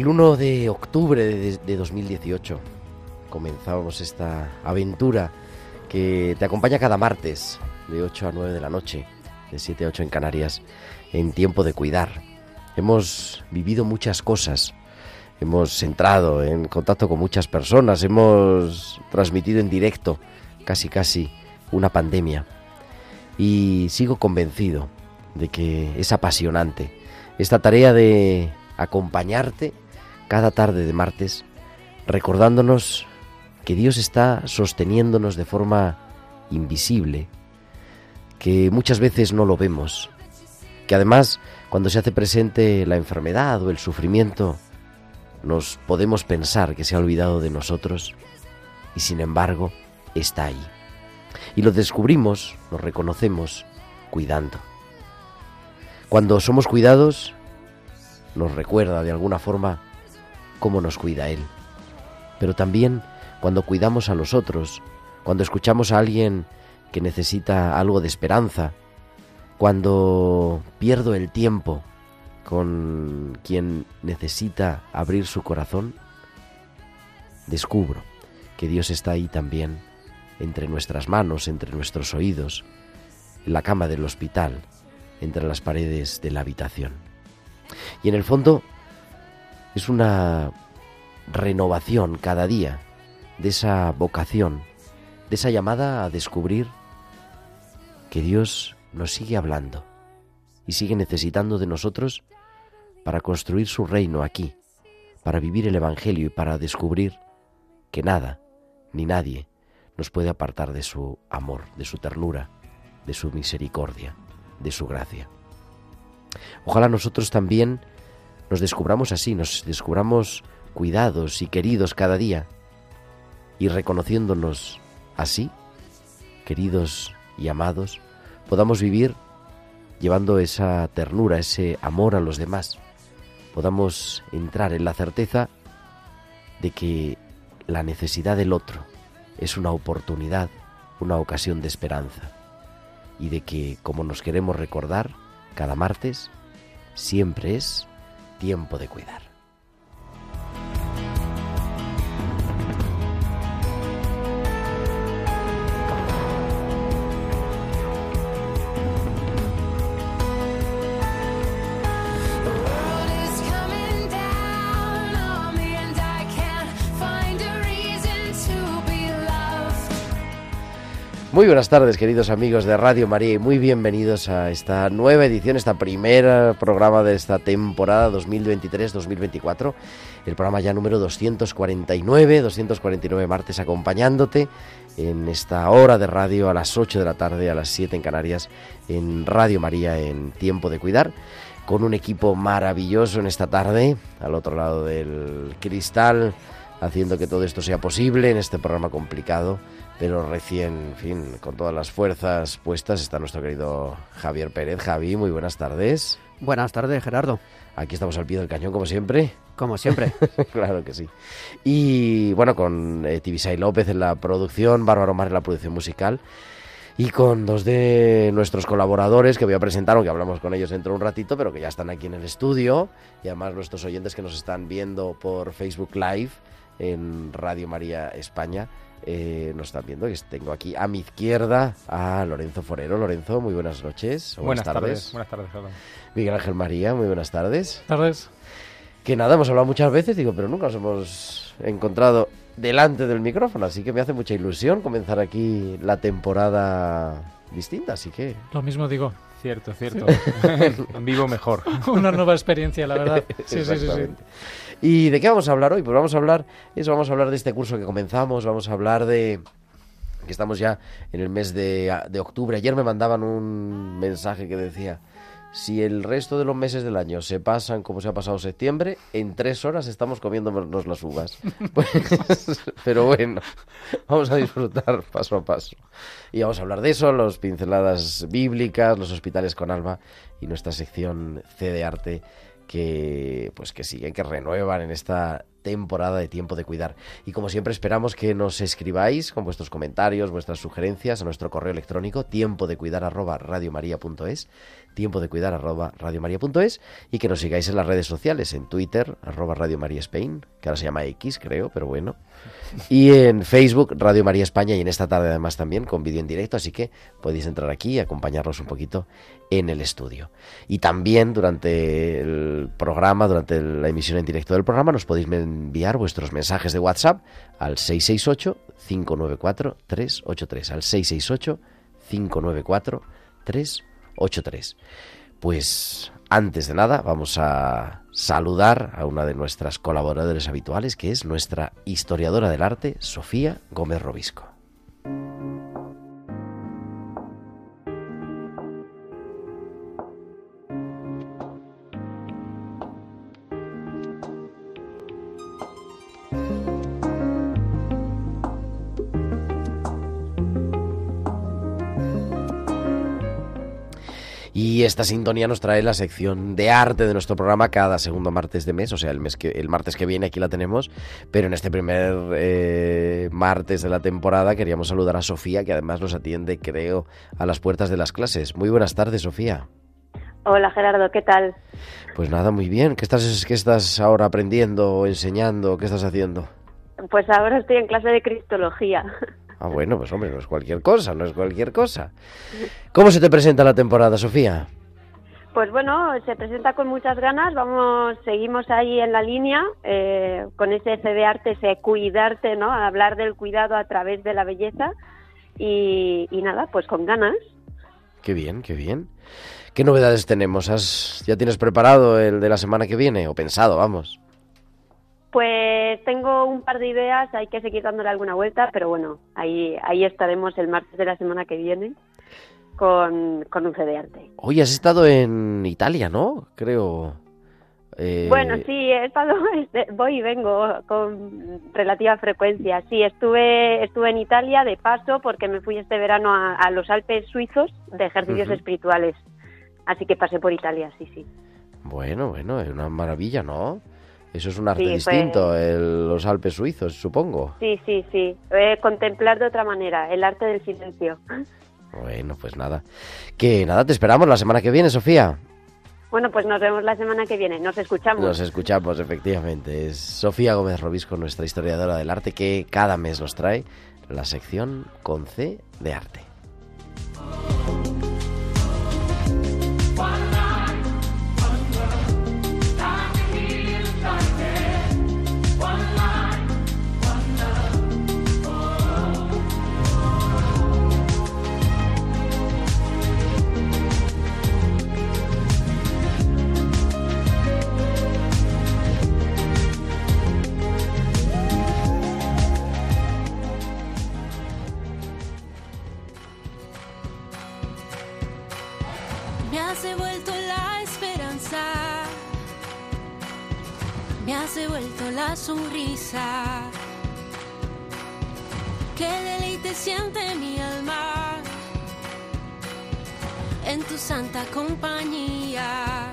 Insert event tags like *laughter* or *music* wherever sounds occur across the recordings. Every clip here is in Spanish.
El 1 de octubre de, de 2018 comenzábamos esta aventura que te acompaña cada martes de 8 a 9 de la noche, de 7 a 8 en Canarias, en tiempo de cuidar. Hemos vivido muchas cosas, hemos entrado en contacto con muchas personas, hemos transmitido en directo casi casi una pandemia. Y sigo convencido de que es apasionante esta tarea de acompañarte cada tarde de martes, recordándonos que Dios está sosteniéndonos de forma invisible, que muchas veces no lo vemos, que además cuando se hace presente la enfermedad o el sufrimiento, nos podemos pensar que se ha olvidado de nosotros y sin embargo está ahí. Y lo descubrimos, lo reconocemos cuidando. Cuando somos cuidados, nos recuerda de alguna forma cómo nos cuida Él. Pero también cuando cuidamos a los otros, cuando escuchamos a alguien que necesita algo de esperanza, cuando pierdo el tiempo con quien necesita abrir su corazón, descubro que Dios está ahí también, entre nuestras manos, entre nuestros oídos, en la cama del hospital, entre las paredes de la habitación. Y en el fondo es una renovación cada día de esa vocación, de esa llamada a descubrir que Dios nos sigue hablando y sigue necesitando de nosotros para construir su reino aquí, para vivir el Evangelio y para descubrir que nada ni nadie nos puede apartar de su amor, de su ternura, de su misericordia, de su gracia. Ojalá nosotros también nos descubramos así, nos descubramos cuidados y queridos cada día. Y reconociéndonos así, queridos y amados, podamos vivir llevando esa ternura, ese amor a los demás, podamos entrar en la certeza de que la necesidad del otro es una oportunidad, una ocasión de esperanza, y de que, como nos queremos recordar cada martes, siempre es tiempo de cuidar. Muy buenas tardes, queridos amigos de Radio María, y muy bienvenidos a esta nueva edición, esta primera programa de esta temporada 2023-2024, el programa ya número 249, 249 martes acompañándote en esta hora de radio a las 8 de la tarde, a las 7 en Canarias, en Radio María en Tiempo de Cuidar, con un equipo maravilloso en esta tarde, al otro lado del cristal, haciendo que todo esto sea posible en este programa complicado pero recién, en fin, con todas las fuerzas puestas está nuestro querido Javier Pérez. Javi, muy buenas tardes. Buenas tardes, Gerardo. Aquí estamos al pie del cañón, como siempre. Como siempre. *laughs* claro que sí. Y bueno, con eh, Tibisay López en la producción, Bárbaro Mar en la producción musical. y con dos de nuestros colaboradores que voy a presentar, aunque hablamos con ellos dentro de un ratito, pero que ya están aquí en el estudio y además nuestros oyentes que nos están viendo por Facebook Live en Radio María España. Eh, nos están viendo que tengo aquí a mi izquierda a Lorenzo Forero. Lorenzo, muy buenas noches. o Buenas tardes. Buenas tardes. Miguel Ángel María, muy buenas tardes. Tardes. Que nada, hemos hablado muchas veces, digo, pero nunca nos hemos encontrado delante del micrófono, así que me hace mucha ilusión comenzar aquí la temporada distinta, así que Lo mismo digo. Cierto, cierto. *laughs* Vivo mejor. *laughs* Una nueva experiencia, la verdad. *laughs* Sí, sí, sí, sí. ¿Y de qué vamos a hablar hoy? Pues vamos a hablar, eso, vamos a hablar de este curso que comenzamos, vamos a hablar de que estamos ya en el mes de, de octubre. Ayer me mandaban un mensaje que decía, si el resto de los meses del año se pasan como se ha pasado septiembre, en tres horas estamos comiéndonos las uvas. *laughs* Pues, pero bueno, vamos a disfrutar paso a paso. Y vamos a hablar de eso, las pinceladas bíblicas, los hospitales con alma y nuestra sección C de arte que pues que siguen, que renuevan en esta temporada de tiempo de cuidar. Y como siempre esperamos que nos escribáis con vuestros comentarios, vuestras sugerencias a nuestro correo electrónico tiempo de cuidar arroba radiomaria.es, tiempo de cuidar arroba radiomaria.es y que nos sigáis en las redes sociales, en Twitter arroba Radio María Spain, que ahora se llama X creo, pero bueno, *laughs* y en Facebook Radio María España y en esta tarde además también con vídeo en directo, así que podéis entrar aquí y acompañarnos un poquito en el estudio. Y también durante el programa, durante la emisión en directo del programa, nos podéis enviar vuestros mensajes de WhatsApp al 668-594-383. Al 668-594-383. Pues antes de nada, vamos a saludar a una de nuestras colaboradores habituales, que es nuestra historiadora del arte, Sofía Gómez Robisco. Y esta sintonía nos trae la sección de arte de nuestro programa cada segundo martes de mes, o sea, el, mes que, el martes que viene aquí la tenemos, pero en este primer eh, martes de la temporada queríamos saludar a Sofía, que además nos atiende, creo, a las puertas de las clases. Muy buenas tardes, Sofía. Hola Gerardo, ¿qué tal? Pues nada, muy bien. ¿Qué estás, qué estás ahora aprendiendo o enseñando? ¿Qué estás haciendo? Pues ahora estoy en clase de cristología. Ah, bueno, pues hombre, no es cualquier cosa, no es cualquier cosa. ¿Cómo se te presenta la temporada, Sofía? Pues bueno, se presenta con muchas ganas, vamos, seguimos ahí en la línea, eh, con ese de arte, ese cuidarte, ¿no? Hablar del cuidado a través de la belleza y, y nada, pues con ganas. Qué bien, qué bien. ¿Qué novedades tenemos? ¿Has, ¿Ya tienes preparado el de la semana que viene? O pensado, vamos. Pues tengo un par de ideas, hay que seguir dándole alguna vuelta, pero bueno, ahí, ahí estaremos el martes de la semana que viene con, con un C de arte. Hoy has estado en Italia, ¿no? Creo. Eh, Bueno, sí, he estado, *laughs* este, voy y vengo con relativa frecuencia. Sí, estuve, estuve en Italia de paso porque me fui este verano a, a los Alpes suizos de ejercicios espirituales. Así que pasé por Italia, sí, sí. Bueno, bueno, es una maravilla, ¿no? Eso es un arte Sí, distinto, el- los Alpes suizos, supongo. Sí, sí, sí. Eh, contemplar de otra manera, el arte del silencio. Bueno, pues nada. Que nada, te esperamos la semana que viene, Sofía. Bueno, pues nos vemos la semana que viene. Nos escuchamos. Nos escuchamos, efectivamente. Es Sofía Gómez Robisco, nuestra historiadora del arte, que cada mes nos trae la sección con C de arte. La sonrisa. Qué deleite siente mi alma en tu santa compañía,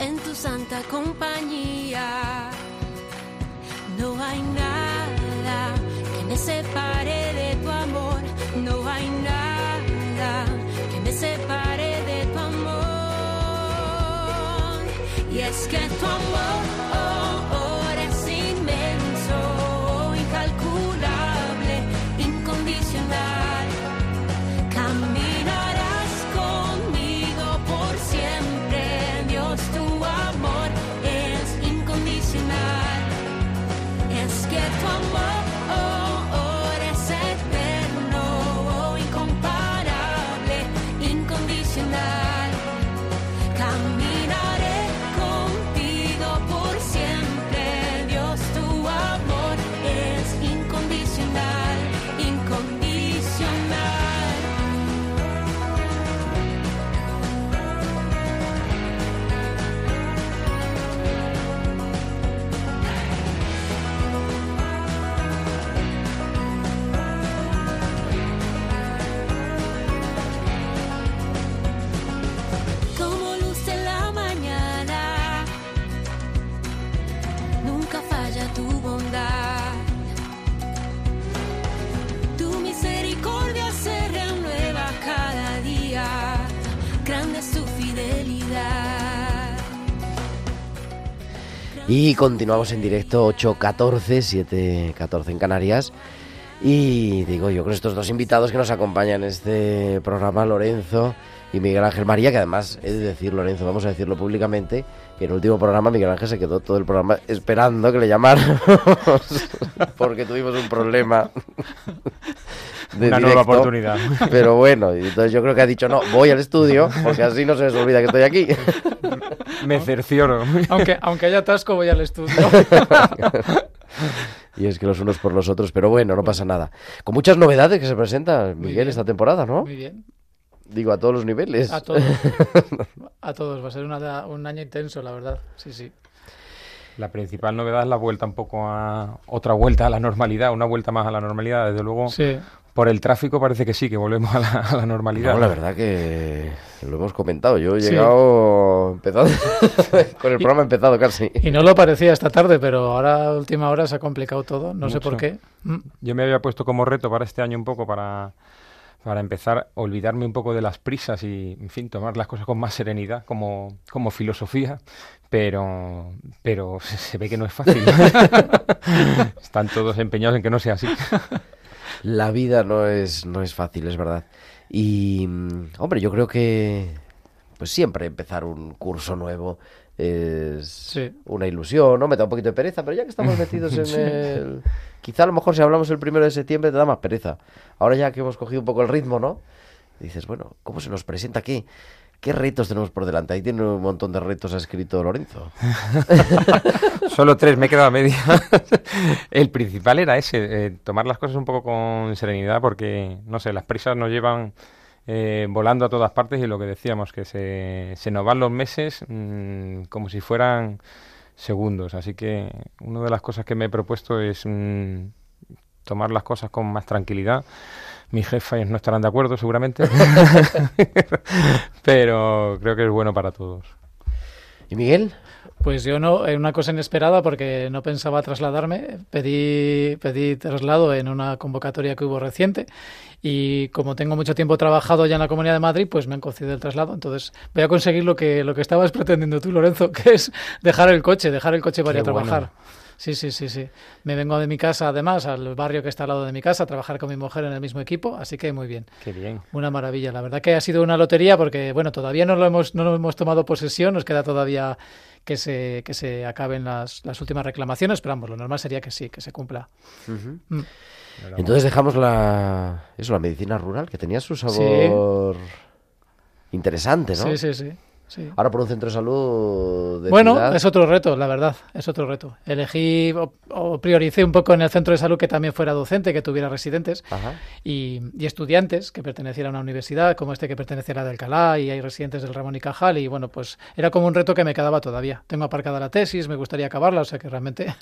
en tu santa compañía. No hay nada que me separe de tu amor, No hay nada Y es que tu amor Y continuamos en directo 8.14, 7.14 en Canarias. Y digo yo con estos dos invitados que nos acompañan en este programa, Lorenzo y Miguel Ángel María, que además he de decir, Lorenzo, vamos a decirlo públicamente, que en el último programa Miguel Ángel se quedó todo el programa esperando que le llamáramos, *laughs* porque tuvimos un problema *laughs* de Una nueva directo. oportunidad. *laughs* Pero bueno, entonces yo creo que ha dicho, no, voy al estudio, porque así no se les olvida que estoy aquí. Me cercioro. Aunque, aunque haya atasco, voy al estudio. *laughs* Y es que los unos por los otros, pero bueno, no pasa nada. Con muchas novedades que se presentan, Miguel, bien. esta temporada, ¿no? Muy bien. Digo, a todos los niveles. A todos. A todos. Va a ser una- un año intenso, la verdad. Sí, sí. La principal novedad es la vuelta un poco a otra vuelta a la normalidad, una vuelta más a la normalidad. Desde luego, Sí. Por el tráfico parece que sí, que volvemos a la, a la normalidad. No, la verdad que lo hemos comentado. Yo he Sí. llegado empezado *laughs* con el Y- programa empezado casi. Y no lo parecía esta tarde, pero ahora a última hora se ha complicado todo. No sé por Mucho. qué. Mm. Yo me había puesto como reto para este año un poco para, para empezar a olvidarme un poco de las prisas y, en fin, tomar las cosas con más serenidad, como, como filosofía, pero, pero se ve que no es fácil. *laughs* Están todos empeñados en que no sea así. *laughs* La vida no es, no es fácil, es verdad. Y, mm, hombre, yo creo que pues siempre empezar un curso nuevo es Sí. una ilusión, ¿no? Me da un poquito de pereza, pero ya que estamos metidos en *laughs* Sí. el... Quizá a lo mejor si hablamos el primero de septiembre te da más pereza. Ahora ya que hemos cogido un poco el ritmo, ¿no? Dices, bueno, ¿cómo se nos presenta aquí? ¿Qué retos tenemos por delante? Ahí tiene un montón de retos, ha escrito Lorenzo. *laughs* Solo tres, me he quedado a media. *laughs* El principal era ese, eh, tomar las cosas un poco con serenidad porque, no sé, las prisas nos llevan eh, volando a todas partes y lo que decíamos, que se, se nos van los meses mm, como si fueran segundos. Así que una de las cosas que me he propuesto es mm, tomar las cosas con más tranquilidad. Mis jefes no estarán de acuerdo seguramente, *laughs* pero creo que es bueno para todos. ¿Y Miguel? Pues yo no, eh, una cosa inesperada porque no pensaba trasladarme. Pedí, pedí traslado en una convocatoria que hubo reciente y como tengo mucho tiempo trabajado ya en la Comunidad de Madrid, pues me han concedido el traslado. Entonces voy a conseguir lo que, lo que estabas *laughs* pretendiendo tú, Lorenzo, que es dejar el coche, dejar el coche para ir a bueno. Sí, sí, sí, sí. Me vengo de mi casa, además, al barrio que está al lado de mi casa, a trabajar con mi mujer en el mismo equipo, así que muy bien. Qué bien. Una maravilla. La verdad que ha sido una lotería porque, bueno, todavía no lo hemos, no lo hemos tomado posesión, nos queda todavía que se, que se acaben las, las últimas reclamaciones, pero vamos, lo normal sería que sí, que se cumpla. Mm. Entonces dejamos la, eso, la medicina rural, que tenía su sabor interesante, ¿no? Sí, sí, sí. Sí. Ahora por un centro de salud de Bueno, ciudad. es otro reto, la verdad, es otro reto. Elegí o, o prioricé un poco en el centro de salud que también fuera docente, que tuviera residentes y, y estudiantes que pertenecieran a una universidad, como este que perteneciera a la de Alcalá, y hay residentes del Ramón y Cajal, y bueno, pues era como un reto que me quedaba todavía. Tengo aparcada la tesis, me gustaría acabarla, o sea que realmente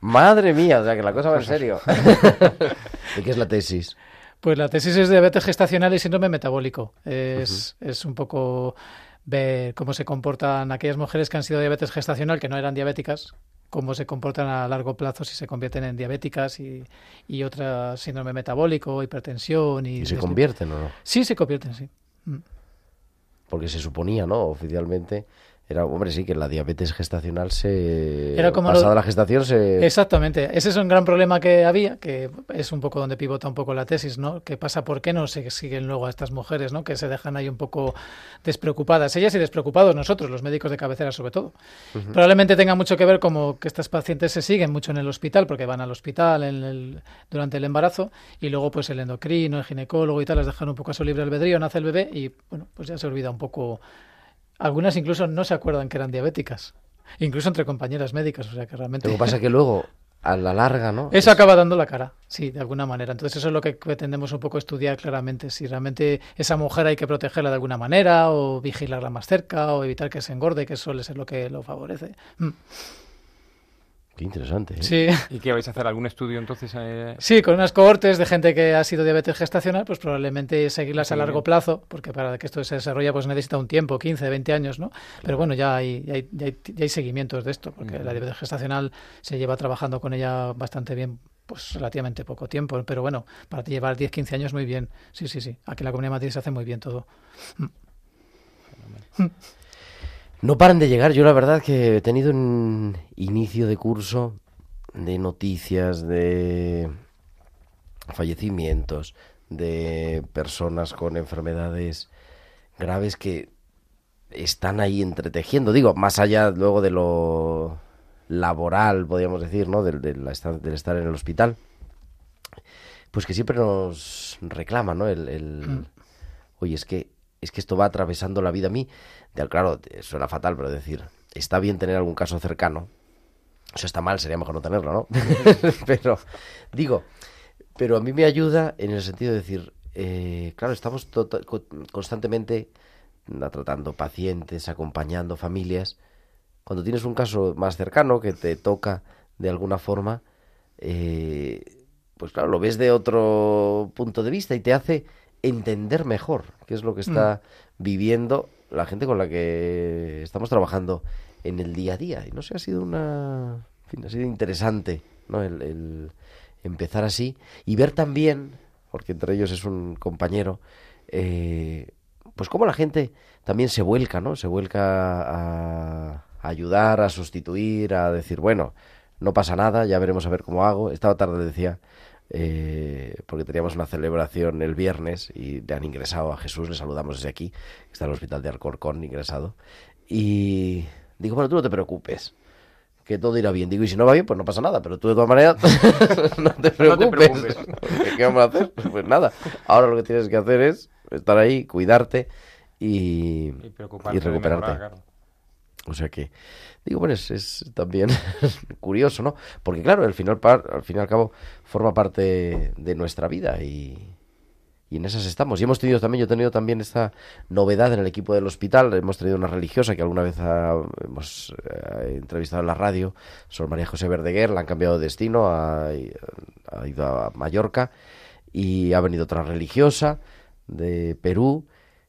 Madre mía, o sea que la cosa va en serio. *laughs* ¿Y qué es la tesis? Pues la tesis es diabetes gestacional y síndrome metabólico. Es, es un poco ver cómo se comportan aquellas mujeres que han sido diabetes gestacional, que no eran diabéticas, cómo se comportan a largo plazo si se convierten en diabéticas y, y otra síndrome metabólico, hipertensión. ¿Y, ¿Y se desli- convierten o no? Sí, se convierten, sí. Mm. Porque se suponía, ¿no? Oficialmente. Era, hombre, sí, que la diabetes gestacional se. Era como lo- Pasada la gestación se. Exactamente. Ese es un gran problema que había, que es un poco donde pivota un poco la tesis, ¿no? ¿Qué pasa? ¿Por qué no se siguen luego a estas mujeres, ¿no? Que se dejan ahí un poco despreocupadas. Ellas y despreocupados nosotros, los médicos de cabecera sobre todo. Probablemente tenga mucho que ver como que estas pacientes se siguen mucho en el hospital, porque van al hospital en el- durante el embarazo, y luego pues el endocrino, el ginecólogo y tal, las dejan un poco a su libre albedrío, nace el bebé y, bueno, pues ya se olvida un poco... Algunas incluso no se acuerdan que eran diabéticas. Incluso entre compañeras médicas, o sea que realmente... Lo que pasa es que luego, a la larga, ¿no? Eso Es- acaba dando la cara, sí, de alguna manera. Entonces eso es lo que pretendemos un poco estudiar claramente, si realmente esa mujer hay que protegerla de alguna manera o vigilarla más cerca o evitar que se engorde, que suele ser lo que lo favorece. Mm, Qué interesante. ¿eh? Sí, *laughs* ¿Y qué vais a hacer? ¿Algún estudio entonces? eh, sí, con unas cohortes de gente que ha sido diabetes gestacional, pues probablemente seguirlas a largo plazo, porque para que esto se desarrolle pues necesita un tiempo, 15, 20 años, ¿no? Pero bueno, ya hay, ya hay, ya hay, ya hay seguimientos de esto, porque la diabetes gestacional se lleva trabajando con ella bastante bien pues relativamente poco tiempo, pero bueno, para llevar 10, 15 años muy bien. Sí, sí, sí. Aquí en la Comunidad de Madrid se hace muy bien todo. No paran de llegar. Yo la verdad que he tenido un inicio de curso de noticias, de fallecimientos, de personas con enfermedades graves que están ahí entretejiendo. Digo, más allá luego de lo laboral, podríamos decir, ¿no? Del, del estar, del estar en el hospital. Pues que siempre nos reclaman, ¿no? El, el- Oye, es que, es que esto va atravesando la vida a mí. Claro, te- suena fatal, pero decir, está bien tener algún caso cercano. Eso está mal, sería mejor no tenerlo, ¿no? *laughs* pero, digo, pero a mí me ayuda en el sentido de decir, eh, claro, estamos tota- co- constantemente tratando pacientes, acompañando familias. Cuando tienes un caso más cercano que te toca de alguna forma, eh, pues claro, lo ves de otro punto de vista y te hace entender mejor qué es lo que está viviendo la gente con la que estamos trabajando en el día a día. Y no sé, ha sido una... en fin, ha sido interesante, ¿no? El, el empezar así y ver también, porque entre ellos es un compañero, eh, pues cómo la gente también se vuelca, ¿no? Se vuelca a, a ayudar, a sustituir, a decir, bueno, no pasa nada, ya veremos a ver cómo hago. Esta tarde decía, eh, porque teníamos una celebración el viernes y le han ingresado a Jesús, le saludamos desde aquí, está en el hospital de Alcorcón ingresado. Y digo, bueno, tú no te preocupes, que todo irá bien. Digo, y si no va bien, pues no pasa nada, pero tú de todas maneras *laughs* no te preocupes. preocupes. *laughs* ¿Qué vamos a hacer? Pues nada, ahora lo que tienes que hacer es estar ahí, cuidarte y, Y recuperarte. O sea que, digo, bueno, es, es también *laughs* curioso, ¿no? Porque claro, al final, al fin y al cabo, forma parte de nuestra vida y, y en esas estamos. Y hemos tenido también, yo he tenido también esta novedad en el equipo del hospital. Hemos tenido una religiosa que alguna vez ha- hemos eh, entrevistado en la radio, Sor María José Verdeguer, la han cambiado de destino, ha ido a Mallorca y ha venido otra religiosa de Perú.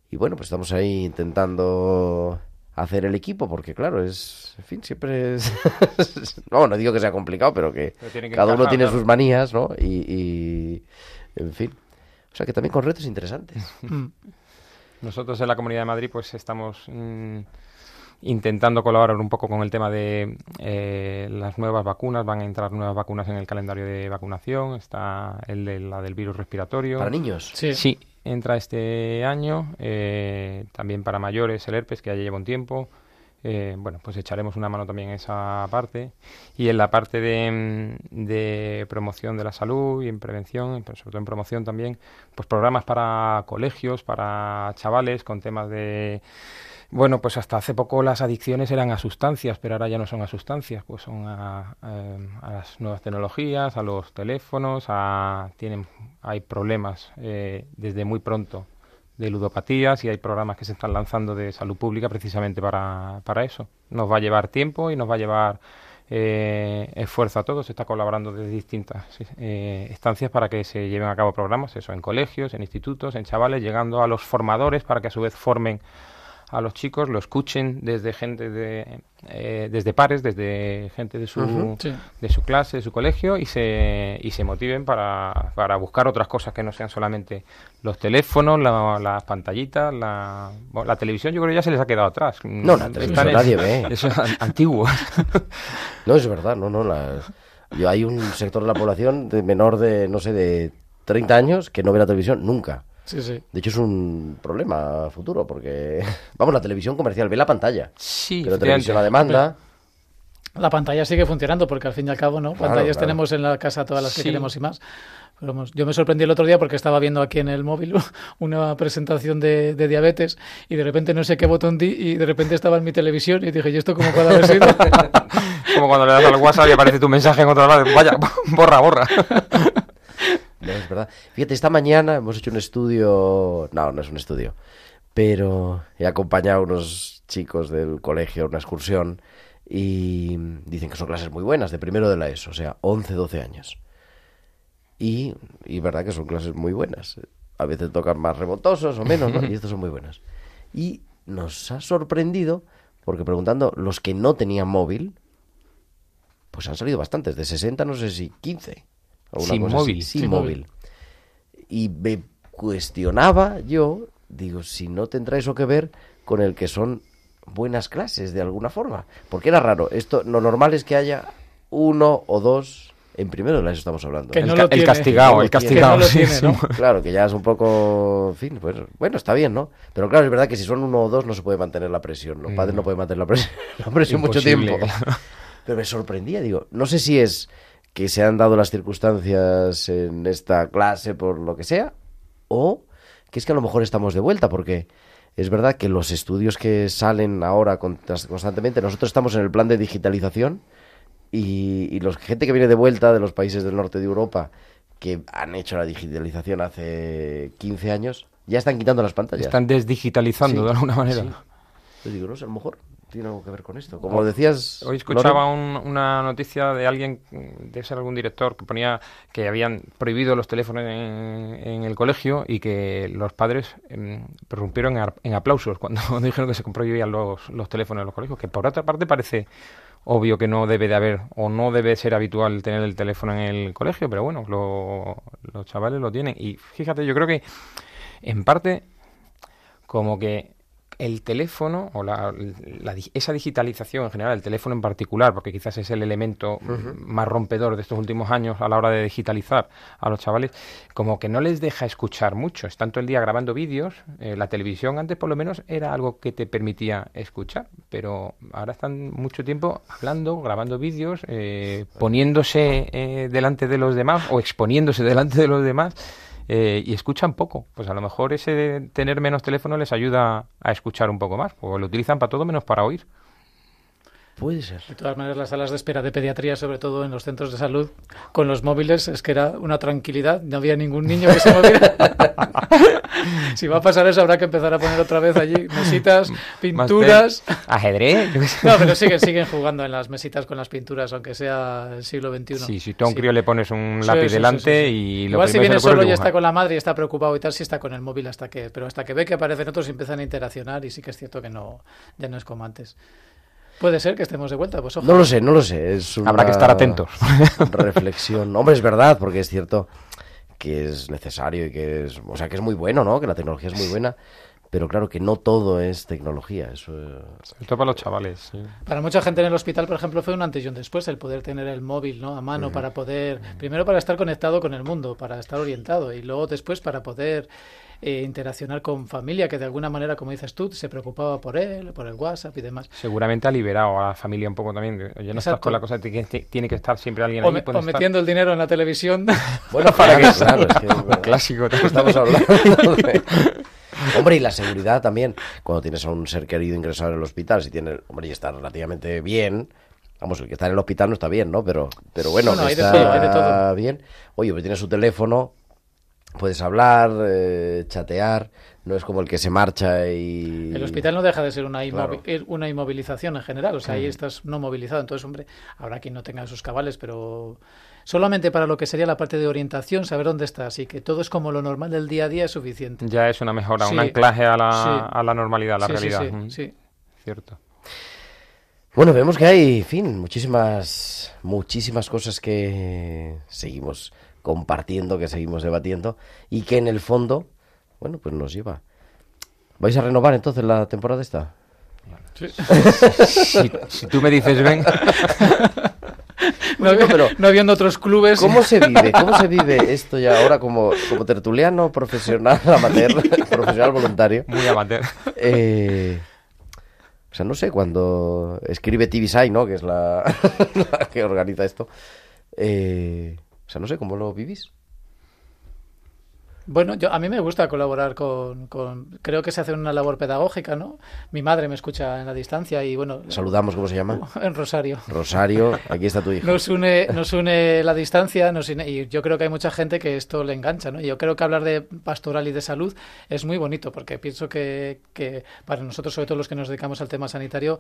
Y bueno, pues estamos ahí intentando hacer el equipo, porque claro, es, en fin, siempre es... *laughs* no, no digo que sea complicado, pero que Pero tiene que cada uno tiene claro. sus manías, ¿no? Y, y, en fin. O sea que también con retos interesantes. Mm. Nosotros en la Comunidad de Madrid pues estamos mm, intentando colaborar un poco con el tema de eh, las nuevas vacunas. Van a entrar nuevas vacunas en el calendario de vacunación. Está el de la del virus respiratorio. Para niños. Sí. Sí, entra este año. eh, también para mayores el herpes, que ya lleva un tiempo. Eh, bueno, pues echaremos una mano también en esa parte. Y en la parte de, mm, de promoción de la salud y en prevención, pero sobre todo en promoción también, pues programas para colegios, para chavales con temas de... Bueno, pues hasta hace poco las adicciones eran a sustancias, pero ahora ya no son a sustancias, pues son a, eh, a las nuevas tecnologías, a los teléfonos, a tienen hay problemas eh, desde muy pronto de ludopatías y hay programas que se están lanzando de salud pública precisamente para, para eso. Nos va a llevar tiempo y nos va a llevar eh, esfuerzo a todos. Se está colaborando desde distintas eh, estancias para que se lleven a cabo programas, eso, en colegios, en institutos, en chavales, llegando a los formadores para que a su vez formen a los chicos, lo escuchen desde gente de, eh, desde pares, desde gente de su. Sí. de su clase, de su colegio y se, y se motiven para, para buscar otras cosas que no sean solamente los teléfonos, la- las pantallitas, la, bueno, la televisión yo creo que ya se les ha quedado atrás. No, la televisión nadie ve. *laughs* Eso es an- antiguo. *laughs* No, es verdad, no, no. La... Yo, hay un sector de la población de menor de, no sé, de 30 años que no ve la televisión nunca. Sí, sí. De hecho, es un problema futuro porque, *laughs* vamos, la televisión comercial ve la pantalla. Sí, Pero televisión a demanda. La pantalla sigue funcionando porque al fin y al cabo, ¿no? Claro, Pantallas claro. tenemos en la casa todas las que Sí. queremos y más. Pero yo me sorprendí el otro día porque estaba viendo aquí en el móvil *laughs* una presentación de, de diabetes y de repente no sé qué botón di y de repente estaba en mi televisión y dije, ¿y esto cómo puede haber sido? *laughs* Como cuando le das al WhatsApp y aparece tu mensaje en otra lado. Vaya, borra, borra. No, es verdad. Fíjate, esta mañana hemos hecho un estudio. No, no es un estudio. Pero he acompañado a unos chicos del colegio a una excursión y dicen que son clases muy buenas, de primero de la ESO, o sea, 11, 12 años. Y, y verdad que son clases muy buenas. A veces tocan más remotosos o menos, ¿no? *laughs* Y estas son muy buenas. Y nos ha sorprendido, porque preguntando, los que no tenían móvil, pues han salido bastantes, de 60, no sé si 15. Sin cosa así, móvil. Sin Sin móvil. Y me cuestionaba yo, digo, si no tendrá eso que ver con el que son buenas clases de alguna forma. Porque era raro. Esto, lo normal es que haya uno o dos en primero de la ESO estamos hablando. Que ¿eh? no el, ca- el castigado, el Que no lo castigado. tiene, *laughs* *laughs* Claro, que ya es un poco, en fin, pues, bueno, está bien, ¿no? Pero claro, es verdad que si son uno o dos no se puede mantener la presión. Los padres no pueden mantener la presión, *laughs* la presión mucho tiempo. Pero me sorprendía, digo, no sé si es que se han dado las circunstancias en esta clase por lo que sea, o que es que a lo mejor estamos de vuelta, porque es verdad que los estudios que salen ahora constantemente, nosotros estamos en el plan de digitalización y, y los gente que viene de vuelta de los países del norte de Europa que han hecho la digitalización hace 15 años, ya están quitando las pantallas. Están desdigitalizando Sí, de alguna manera. sí. Yo digo, no sé, a lo mejor tiene algo que ver con esto. Como decías... Hoy escuchaba un- una noticia de alguien, de ser algún director, que ponía que habían prohibido los teléfonos en, en el colegio y que los padres em, prorrumpieron en aplausos cuando *laughs* dijeron que se prohibían los, los teléfonos en los colegios. Que por otra parte parece obvio que no debe de haber o no debe ser habitual tener el teléfono en el colegio, pero bueno, lo- los chavales lo tienen. Y fíjate, yo creo que en parte como que el teléfono o la, esa digitalización en general, el teléfono en particular, porque quizás es el elemento más rompedor de estos últimos años a la hora de digitalizar a los chavales, como que no les deja escuchar mucho. Están todo el día grabando vídeos. eh, la televisión antes por lo menos era algo que te permitía escuchar, pero ahora están mucho tiempo hablando, grabando vídeos, eh, poniéndose eh, delante de los demás o exponiéndose *laughs* delante de los demás eh, y escuchan poco. Pues a lo mejor ese tener menos teléfono les ayuda a escuchar un poco más, o lo utilizan para todo menos para oír. Puede ser. De todas maneras, las salas de espera de pediatría, sobre todo en los centros de salud, con los móviles, es que era una tranquilidad. No había ningún niño que se moviera. *laughs* si va a pasar eso, habrá que empezar a poner otra vez allí mesitas, pinturas. Ajedrez. No, pero siguen, siguen jugando en las mesitas con las pinturas, aunque sea el siglo XXI. Sí, si tú a un Sí. crío le pones un lápiz sí, sí, delante y lo Igual si viene solo y es está con la madre y está preocupado y tal, si está con el móvil hasta que, pero hasta que ve que aparecen otros y empiezan a interaccionar y sí que es cierto que no, ya no es como antes. Puede ser que estemos de vuelta, pues ojo. No lo sé, no lo sé. Es Habrá que estar atentos. *laughs* Reflexión. Hombre, es verdad, porque es cierto que es necesario y que es, o sea, que es muy bueno, ¿no? Que la tecnología es muy buena, pero claro que no todo es tecnología. Eso eh, Esto para los chavales. sí. Para mucha gente en el hospital, por ejemplo, fue un antes y un después el poder tener el móvil ¿no? a mano para poder, primero para estar conectado con el mundo, para estar orientado y luego después para poder eh, interaccionar con familia que de alguna manera, como dices tú, se preocupaba por él, por el WhatsApp y demás. Seguramente ha liberado a la familia un poco también. Oye, no estás Exacto. con la cosa de que tiene que estar siempre alguien O, ahí. o estar. metiendo el dinero en la televisión. *laughs* Bueno, para que claro, es que es verdad. Clásico. *laughs* Estamos hablando de... *laughs* Hombre, y la seguridad también. Cuando tienes a un ser querido ingresado en el hospital, si tiene, hombre, y está relativamente bien. Vamos, el que está en el hospital no está bien, ¿no? Pero, pero bueno, Bueno, hay de está todo, de todo. bien. Oye, pues tienes su teléfono, puedes hablar, eh, chatear. no es como el que se marcha y... El hospital no deja de ser una, Claro. inmovi- una inmovilización en general, o sea, ahí estás no movilizado. Entonces, hombre, habrá quien no tenga esos cabales, pero solamente para lo que sería la parte de orientación, saber dónde estás y que todo es como lo normal del día a día es suficiente. Ya es una mejora, un anclaje a la, Sí. a la normalidad, a la Sí, sí, realidad. sí, Mm, sí. Cierto. Bueno, vemos que hay, en fin, muchísimas, muchísimas cosas que seguimos compartiendo, que seguimos debatiendo y que en el fondo, bueno, pues nos lleva. ¿Vais a renovar entonces la temporada esta? si, si tú me dices ven, No, pero- no habiendo otros clubes. ¿Cómo se vive? ¿Cómo se vive esto ya ahora como, como tertuliano, profesional, amateur, *laughs* profesional voluntario? muy amateur. Eh, o sea, no sé, cuando escribe TVSI, ¿no? Que es la, *laughs* la que organiza esto. Eh, o sea, no sé, ¿cómo lo vivís? Bueno, yo, a mí me gusta colaborar con, con- Creo que se hace una labor pedagógica, ¿no? Mi madre me escucha en la distancia y, bueno... Saludamos, ¿cómo se llama? *laughs* En Rosario. Rosario, aquí está tu hijo. Nos une, nos une la distancia nos une- y yo creo que hay mucha gente que esto le engancha, ¿no? Yo creo que hablar de pastoral y de salud es muy bonito porque pienso que, que para nosotros, sobre todo los que nos dedicamos al tema sanitario,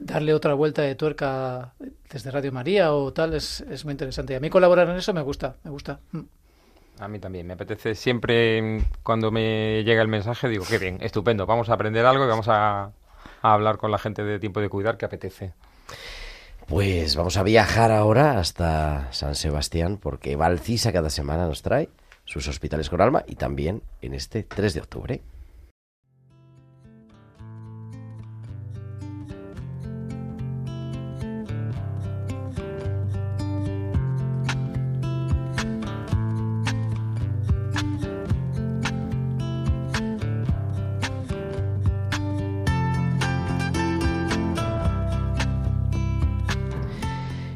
darle otra vuelta de tuerca desde Radio María o tal es, es muy interesante. Y a mí colaborar en eso me gusta, me gusta. Mm. A mí también, me apetece siempre mm, cuando me llega el mensaje, digo, qué bien, estupendo, vamos a aprender algo y vamos a, a hablar con la gente de tiempo de cuidar que apetece. Pues vamos a viajar ahora hasta San Sebastián porque Valcisa cada semana nos trae sus hospitales con alma y también en este 3 de octubre.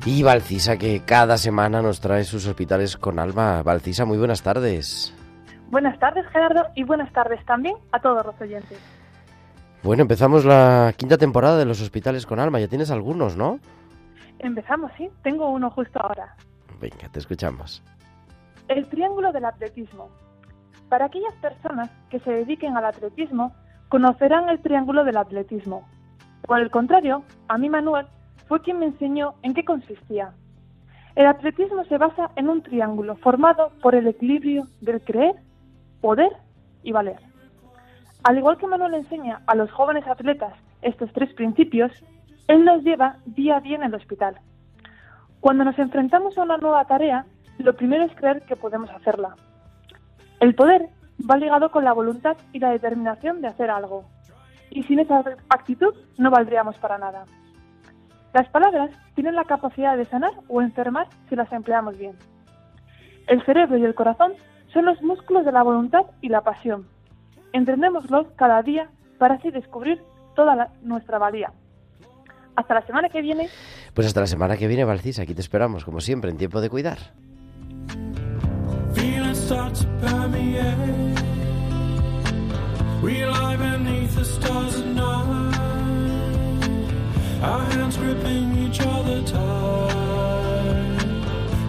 Y Valcisa que cada semana nos trae sus hospitales con alma. Valcisa, muy buenas tardes. Buenas tardes, Gerardo, y buenas tardes también a todos los oyentes. Bueno, empezamos la quinta temporada de los hospitales con alma. Ya tienes algunos, ¿no? Empezamos, sí, tengo uno justo ahora. Venga, te escuchamos. El triángulo del atletismo. Para aquellas personas que se dediquen al atletismo, conocerán el triángulo del atletismo. Por el contrario, a mí Manuel fue quien me enseñó en qué consistía. El atletismo se basa en un triángulo formado por el equilibrio del creer, poder y valer. Al igual que Manuel enseña a los jóvenes atletas estos tres principios, él los lleva día a día en el hospital. Cuando nos enfrentamos a una nueva tarea, lo primero es creer que podemos hacerla. El poder va ligado con la voluntad y la determinación de hacer algo. Y sin esa actitud no valdríamos para nada. Las palabras tienen la capacidad de sanar o enfermar si las empleamos bien. El cerebro y el corazón son los músculos de la voluntad y la pasión. Entrenémoslos cada día para así descubrir toda la- nuestra valía. Hasta la semana que viene. Pues hasta la semana que viene, Valcisa. Aquí te esperamos, como siempre, en tiempo de cuidar. Feelings start to permeate. We lie beneath the stars at night. Hands gripping each other tight.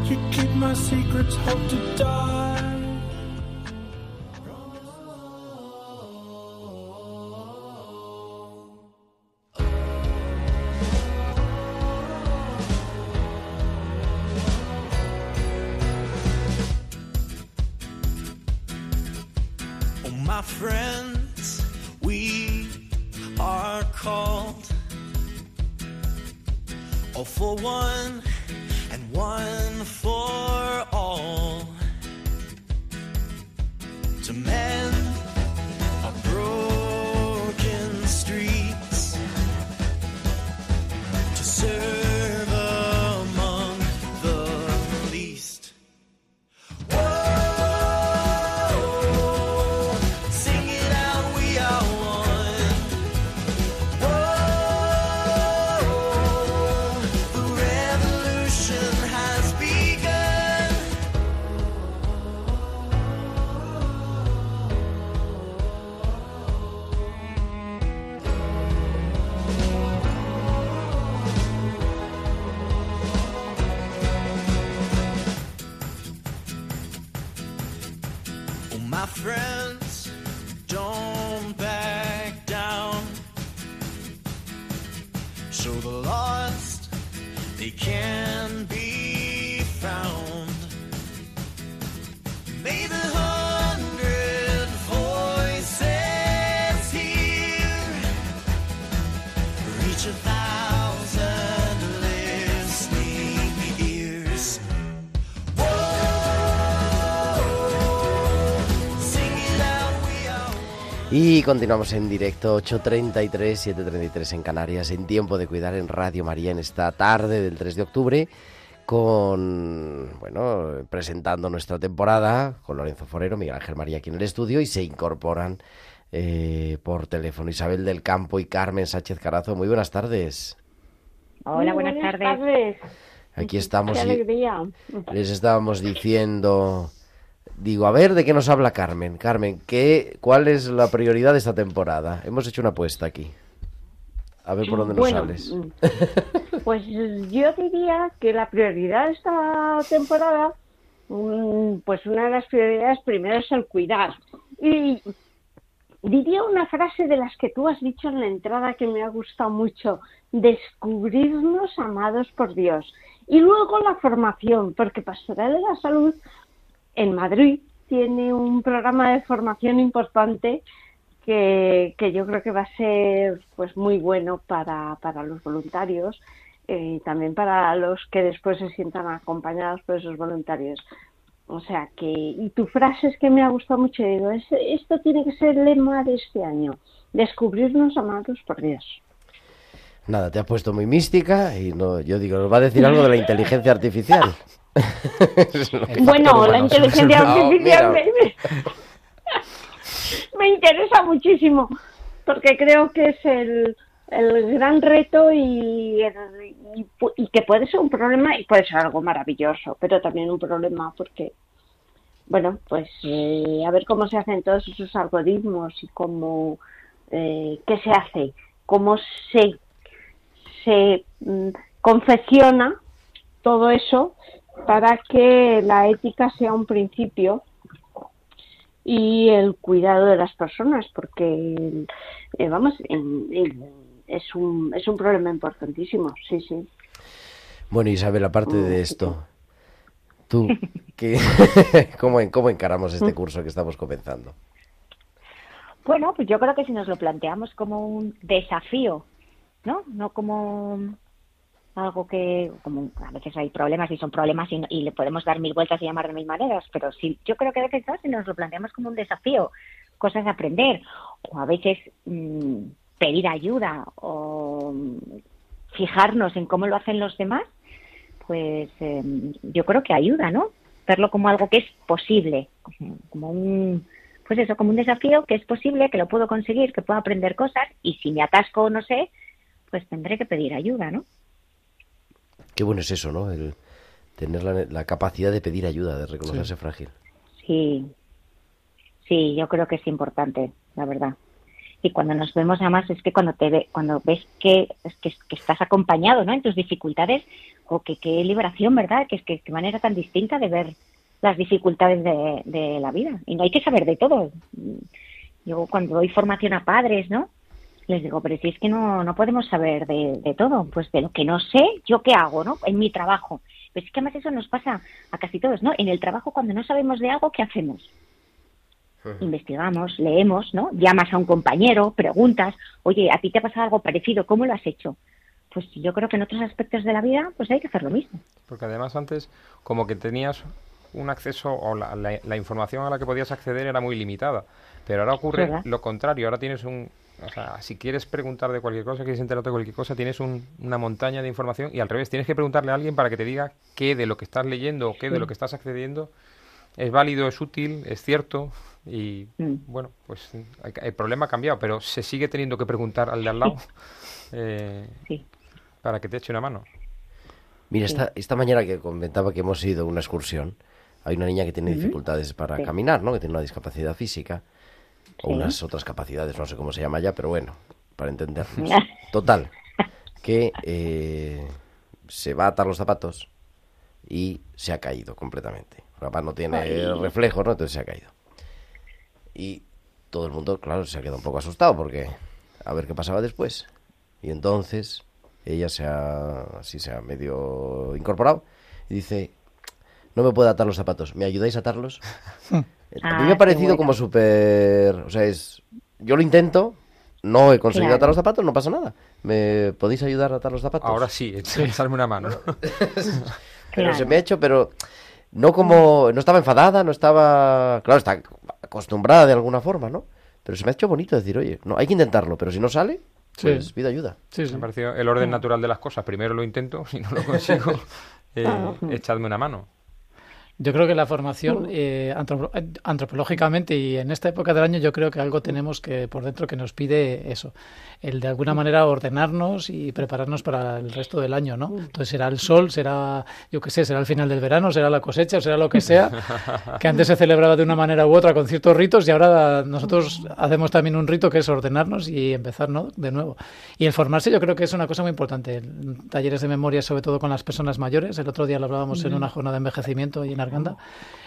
You keep my secrets, hope to die. Y continuamos en directo 8.33, 7.33 en Canarias, en tiempo de cuidar en Radio María en esta tarde del 3 de octubre, con, bueno, presentando nuestra temporada con Lorenzo Forero, Miguel Ángel María aquí en el estudio y se incorporan eh, por teléfono Isabel del Campo y Carmen Sánchez Carazo. Muy buenas tardes. Hola, buenas, tardes. Aquí estamos. Qué alegría. les estábamos diciendo, digo, a ver, ¿de qué nos habla Carmen? Carmen, ¿qué, ¿cuál es la prioridad de esta temporada? Hemos hecho una apuesta aquí. A ver por dónde nos Bueno, hables. Pues yo diría que la prioridad de esta temporada, mm, pues una de las prioridades primero es el cuidar. Y diría una frase de las que tú has dicho en la entrada que me ha gustado mucho, descubrirnos amados por Dios. Y luego la formación, porque Pastoral de la Salud en Madrid tiene un programa de formación importante que, yo creo que va a ser pues muy bueno para, para los voluntarios eh, y también para los que después se sientan acompañados por esos voluntarios. O sea que, y tu frase es que me ha gustado mucho, digo, es- esto tiene que ser el lema de este año, descubrirnos amados por Dios. Nada, te has puesto muy mística y no, yo digo, nos va a decir algo de la inteligencia artificial. Bueno, la inteligencia Ah, artificial me, me- me interesa muchísimo, porque creo que es el, el gran reto y, el- y pu- y que puede ser un problema y puede ser algo maravilloso, pero también un problema porque, bueno, pues eh, a ver cómo se hacen todos esos algoritmos y cómo, eh, qué se hace, cómo se, se mm, confecciona todo eso para que la ética sea un principio y el cuidado de las personas, porque, eh, vamos, en- en- es, un, es un problema importantísimo, sí, sí. Bueno, Isabel, aparte de esto, tú, *laughs* ¿qué, *laughs* cómo, en- ¿cómo encaramos este curso que estamos comenzando? Bueno, pues yo creo que si nos lo planteamos como un desafío, ¿no? No como algo que, como a veces hay problemas y son problemas y, y le podemos dar mil vueltas y llamar de mil maneras, pero sí, yo creo que a veces si nos lo planteamos como un desafío, cosas a aprender, o a veces mm, pedir ayuda o mm, fijarnos en cómo lo hacen los demás, pues eh, yo creo que ayuda, ¿no? Verlo como algo que es posible, como un, pues eso, como un desafío que es posible, que lo puedo conseguir, que puedo aprender cosas y si me atasco o no sé, pues tendré que pedir ayuda, ¿no? Qué bueno es eso, ¿no? El tener la, la capacidad de pedir ayuda, de reconocerse frágil. Sí, sí, yo creo que es importante, la verdad. Y cuando nos vemos además es que cuando te ve, cuando ves que, es que, que estás acompañado, ¿no? En tus dificultades, o que qué liberación, ¿verdad? Que es que qué manera tan distinta de ver las dificultades de, de la vida. Y no hay que saber de todo. Yo cuando doy formación a padres, ¿no? Les digo, pero si es que no, no podemos saber de, de todo, pues de lo que no sé, ¿yo qué hago, no? En mi trabajo. Pues es que además eso nos pasa a casi todos, ¿no? En el trabajo cuando no sabemos de algo, ¿qué hacemos? Investigamos, leemos, ¿no? Llamas a un compañero, preguntas, oye, ¿a ti te ha pasado algo parecido? ¿Cómo lo has hecho? Pues yo creo que en otros aspectos de la vida, pues hay que hacer lo mismo. Porque además antes como que tenías un acceso o la, la- la información a la que podías acceder era muy limitada. Pero ahora ocurre ¿Verdad? lo contrario. Ahora tienes un... O sea, si quieres preguntar de cualquier cosa, quieres enterarte de cualquier cosa, tienes un- una montaña de información y al revés, tienes que preguntarle a alguien para que te diga qué de lo que estás leyendo o qué de lo que estás accediendo es válido, es útil, es cierto. Y bueno, pues el problema ha cambiado, pero se sigue teniendo que preguntar al de al lado eh, para que te eche una mano. Mira, Sí. esta, esta mañana que comentaba que hemos ido a una excursión, hay una niña que tiene dificultades para Sí. caminar, ¿no? Que tiene una discapacidad física. O unas otras capacidades, no sé cómo se llama ya, pero bueno, para entendernos. *laughs* Total, que eh, se va a atar los zapatos y se ha caído completamente. Capaz no tiene Ay. reflejo, ¿no? Entonces se ha caído. Y todo el mundo, claro, se ha quedado un poco asustado porque a ver qué pasaba después. Y entonces ella se ha, así se ha medio incorporado y dice, no me puedo atar los zapatos, ¿me ayudáis a atarlos? *laughs* a mí Ah, me ha parecido bueno. como súper, o sea, es, yo lo intento, no he conseguido Claro. atar los zapatos, no pasa nada. ¿Me podéis ayudar a atar los zapatos? Ahora sí, *laughs* echarme una mano. *laughs* Pero se me ha hecho, pero no como, no estaba enfadada, no estaba, claro, está acostumbrada de alguna forma, ¿no? Pero se me ha hecho bonito decir, oye, no, hay que intentarlo, pero si no sale, Sí. pues pido ayuda. Sí, sí. Me ha parecido el orden natural de las cosas. Primero lo intento, *laughs* si no lo consigo, eh, echadme una mano. Yo creo que la formación eh, antropo- eh, antropológicamente y en esta época del año yo creo que algo tenemos que por dentro que nos pide eso, el de alguna manera ordenarnos y prepararnos para el resto del año, ¿no? Entonces será el sol, será, yo qué sé, será el final del verano, será la cosecha, será lo que sea, *laughs* que antes se celebraba de una manera u otra con ciertos ritos y ahora nosotros hacemos también un rito que es ordenarnos y empezar, ¿no? De nuevo. Y el formarse yo creo que es una cosa muy importante. Talleres de memoria, sobre todo con las personas mayores. El otro día lo hablábamos en una jornada de envejecimiento y en Arganda.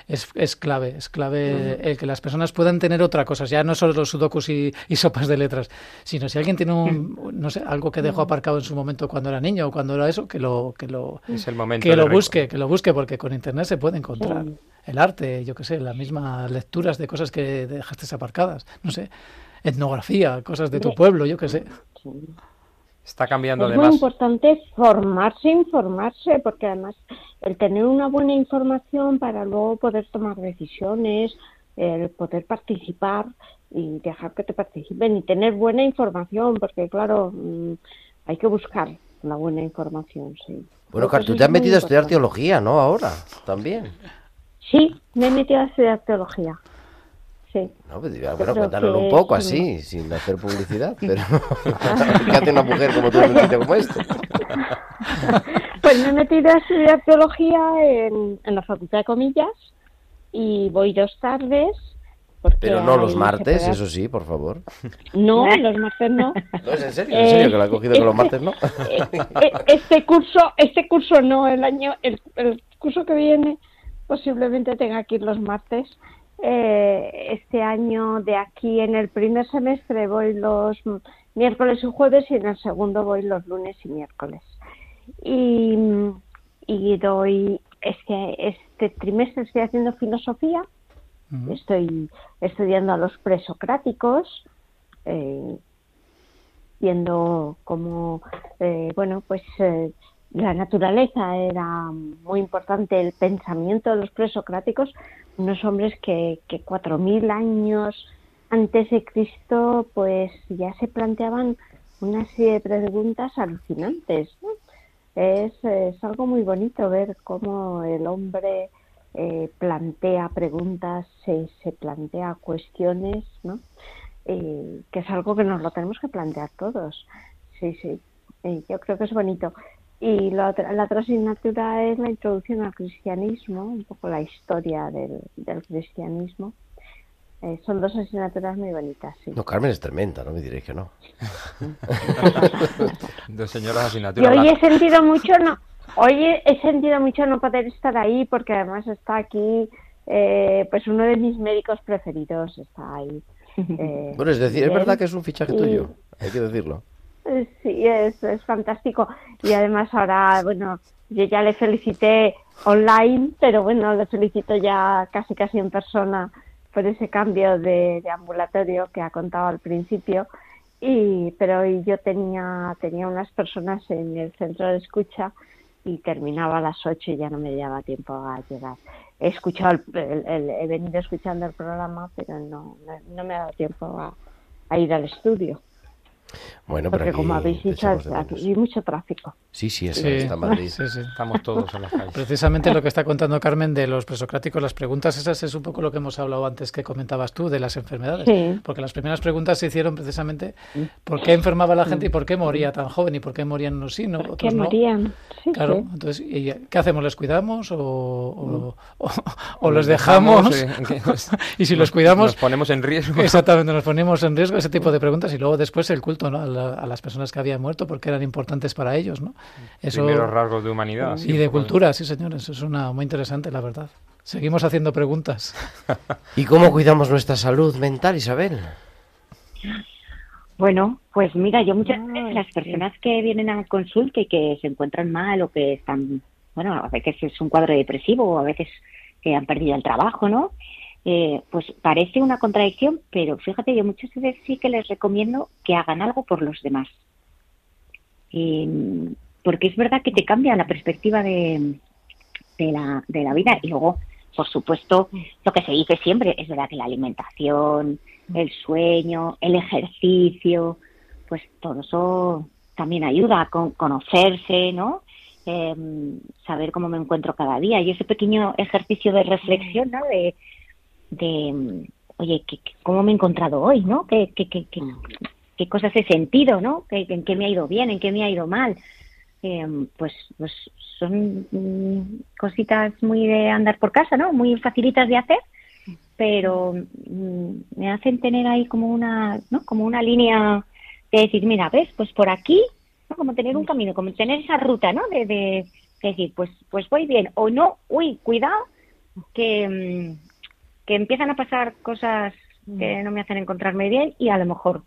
Es, es clave, es clave el que las personas puedan tener otra cosa. Ya no solo los sudokus y, y sopas de letras, sino si alguien tiene un, no sé, algo que dejó aparcado en su momento cuando era niño o cuando era eso, que lo, que lo, Es el momento que lo busque, que lo busque, porque con internet se puede encontrar el arte, yo qué sé, las mismas lecturas de cosas que dejaste aparcadas, no sé, etnografía, cosas de tu pueblo, yo qué sé. Está cambiando Es muy además. importante formarse, informarse, porque además el tener una buena información para luego poder tomar decisiones, el poder participar y dejar que te participen y tener buena información, porque claro, mm, hay que buscar la buena información, sí. Bueno, Creo Car, que tú te es has muy metido a estudiar teología, ¿no? Ahora, también. Sí, me he metido a estudiar teología. Sí. No, pues, bueno, cuéntanoslo un poco así, sin hacer publicidad, *laughs* pero *laughs* ¿qué hace una mujer como tú como este? *laughs* Pues me he metido a estudiar teología en, en la Facultad de Comillas y voy dos tardes. porque Pero no los martes, eso sí, por favor. No, los martes no. No, es en serio, en serio, que lo ha cogido que los martes no. Eh, Este curso, este curso no, el año, el, el curso que viene posiblemente tenga que ir los martes. Eh, este año de aquí en el primer semestre voy los miércoles y jueves y en el segundo voy los lunes y miércoles. Y, y doy este, este trimestre estoy haciendo filosofía, estoy estudiando a los presocráticos, eh, viendo cómo, eh, bueno, pues eh, la naturaleza era muy importante, el pensamiento de los presocráticos, unos hombres que, que 4.000 años antes de Cristo, pues ya se planteaban una serie de preguntas alucinantes. ¿no? Es, algo muy bonito ver cómo el hombre eh, plantea preguntas, se, se plantea cuestiones, ¿no? Eh, que es algo que nos lo tenemos que plantear todos. Sí, sí, Eh, yo creo que es bonito. Y la otra, la otra asignatura es la introducción al cristianismo, un poco la historia del, del cristianismo. Eh, son dos asignaturas muy bonitas, sí. No, Carmen es tremenda, no me diréis que no. *laughs* Dos señoras asignaturas. hoy he sentido mucho no, hoy he, sentido mucho no poder estar ahí porque además está aquí, eh, pues uno de mis médicos preferidos está ahí. *laughs* Eh, Bueno, es decir, es verdad que es un fichaje Y- tuyo, hay que decirlo. Sí, es, es fantástico. Y además ahora, bueno, yo ya le felicité online, pero bueno, le felicito ya casi casi en persona por ese cambio de, de ambulatorio que ha contado al principio. Y, pero yo tenía, tenía unas personas en el centro de escucha y terminaba a las 8 y ya no me daba tiempo a llegar. He escuchado, el- el- el- he venido escuchando el programa, pero no, no, me ha dado tiempo a ir al estudio. Bueno, pero Porque aquí como habéis dicho, aquí hay mucho tráfico. Sí, sí, es, Sí. está en Madrid. Sí, sí. Estamos todos en las calles. Precisamente lo que está contando Carmen de los presocráticos, las preguntas esas es un poco lo que hemos hablado antes que comentabas tú de las enfermedades. Sí. Porque las primeras preguntas se hicieron precisamente por qué enfermaba la gente y por qué moría tan joven y por qué morían unos sí, no, otros no. morían. Sí, Claro, sí. entonces, ¿y ¿qué hacemos? ¿Les cuidamos o, o, o- o los dejamos? *laughs* y si los cuidamos, nos ponemos en riesgo. Exactamente, nos ponemos en riesgo ese tipo de preguntas y luego después el culto ¿no? a, la- a las personas que habían muerto porque eran importantes para ellos. ¿no? Eso, Primeros rasgos de humanidad. y de cultura, sí, señores. Es una muy interesante, la verdad. Seguimos haciendo preguntas. *laughs* ¿Y cómo cuidamos nuestra salud mental, Isabel? Bueno, pues mira, yo muchas veces las personas que vienen a consulta y que se encuentran mal o que están, bueno, a veces es un cuadro depresivo o a veces que han perdido el trabajo, ¿no? Eh, pues parece una contradicción, pero fíjate, yo muchas veces sí que les recomiendo que hagan algo por los demás. Y, porque es verdad que te cambia la perspectiva de, de, la, de la vida y luego, por supuesto, lo que se dice siempre es verdad que la alimentación, el sueño, el ejercicio, pues todo eso también ayuda a con- conocerse, ¿no? Em, saber cómo me encuentro cada día y ese pequeño ejercicio de reflexión, ¿no? De, de mm, oye, ¿qué- ¿cómo me he encontrado hoy, no? ¿Qué, qué, qué, qué, qué cosas he sentido, no? ¿Qué- ¿En qué me ha ido bien? ¿En qué me ha ido mal? Em, pues, pues son mm, cositas muy de andar por casa, ¿no? Muy facilitas de hacer, pero mm, me hacen tener ahí como una, ¿no? Como una línea de decir, mira, ves, pues por aquí, ¿no? Como tener un camino, como tener esa ruta, ¿no? De, de, de decir, pues, pues voy bien, o no, uy, cuidado, que, mm, que empiezan a pasar cosas que no me hacen encontrarme bien y a lo mejor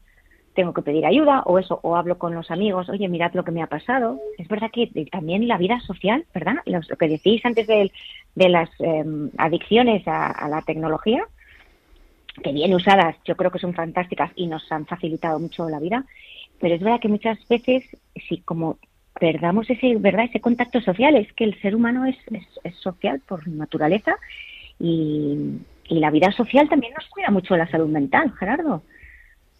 tengo que pedir ayuda o eso, o hablo con los amigos, oye, mirad lo que me ha pasado. Es verdad que también la vida social, ¿verdad? Los- lo que decís antes de, de las em, adicciones a, a la tecnología, que bien usadas yo creo que son fantásticas y nos han facilitado mucho la vida, pero es verdad que muchas veces, si como perdamos ese, ¿verdad? ese contacto social, es que el ser humano es, es, es social por naturaleza y, y la vida social también nos cuida mucho la salud mental, Gerardo